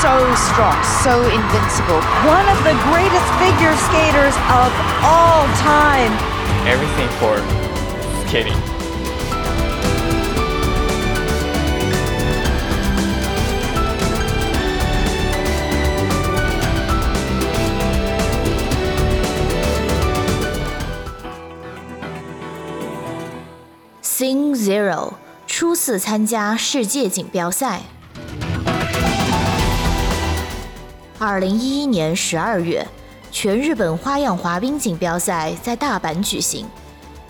so strong, so invincible. One of the greatest figure skaters of all time. Everything for skating. ，Sing Zero 初次参加世界锦标赛。 二零一一年十二月，全日本花样滑冰锦标赛在大阪举行。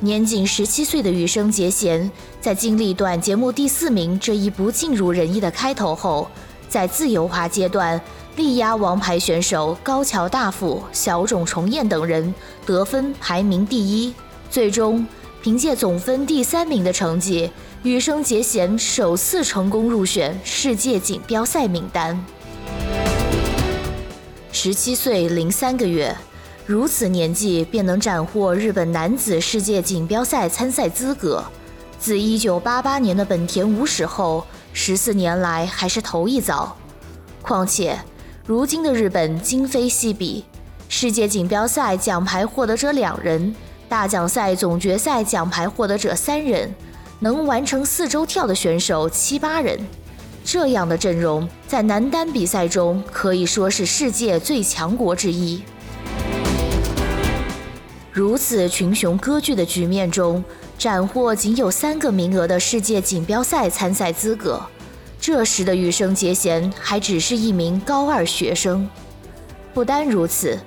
年仅十七岁的羽生结弦，在经历短节目第四名这一不尽如人意的开头后，在自由滑阶段力压王牌选手高桥大辅、小冢重彦等人，得分排名第一。最终，凭借总分第三名的成绩，羽生结弦首次成功入选世界锦标赛名单。十七岁零三个月，如此年纪便能斩获日本男子世界锦标赛参赛资格，自一九八八年的本田武史后，十四年来还是头一遭。况且，如今的日本今非昔比，世界锦标赛奖牌获得者两人，大奖赛总决赛奖牌获得者三人，能完成四周跳的选手七八人。这样的阵容在男单比赛中可以说是世界最强国之一。如此群雄割据的局面中，斩获仅有三个名额的世界锦标赛参赛资格。这时的羽生结弦还只是一名高二学生。不单如此，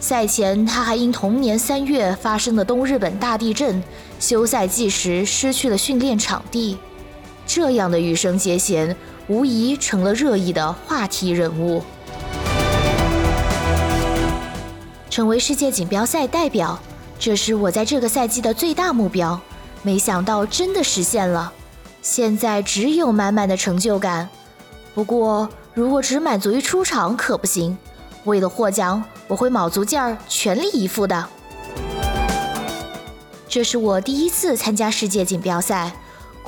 赛前他还因同年三月发生的东日本大地震，休赛季时失去了训练场地。这样的羽生结弦无疑成了热议的话题人物。成为世界锦标赛代表，这是我在这个赛季的最大目标。没想到真的实现了，现在只有满满的成就感。不过，如果只满足于出场可不行，为了获奖，我会卯足劲儿，全力以赴的。这是我第一次参加世界锦标赛。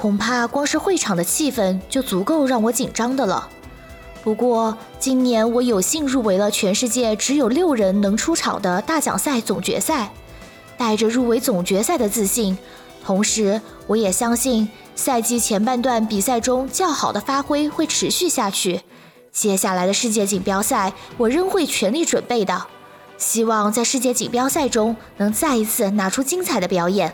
恐怕光是会场的气氛就足够让我紧张的了。不过今年我有幸入围了全世界只有六人能出场的大奖赛总决赛，带着入围总决赛的自信，同时我也相信赛季前半段比赛中较好的发挥会持续下去。接下来的世界锦标赛我仍会全力准备的，希望在世界锦标赛中能再一次拿出精彩的表演。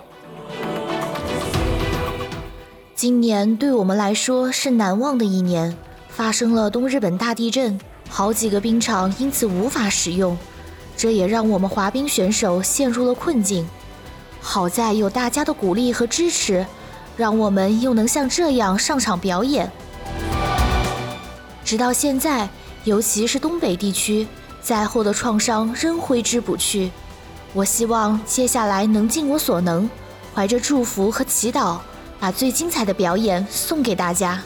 今年对我们来说是难忘的一年，发生了东日本大地震，好几个冰场因此无法使用，这也让我们滑冰选手陷入了困境。好在有大家的鼓励和支持，让我们又能像这样上场表演。直到现在，尤其是东北地区，灾后的创伤仍挥之不去。我希望接下来能尽我所能，怀着祝福和祈祷。把最精彩的表演送给大家。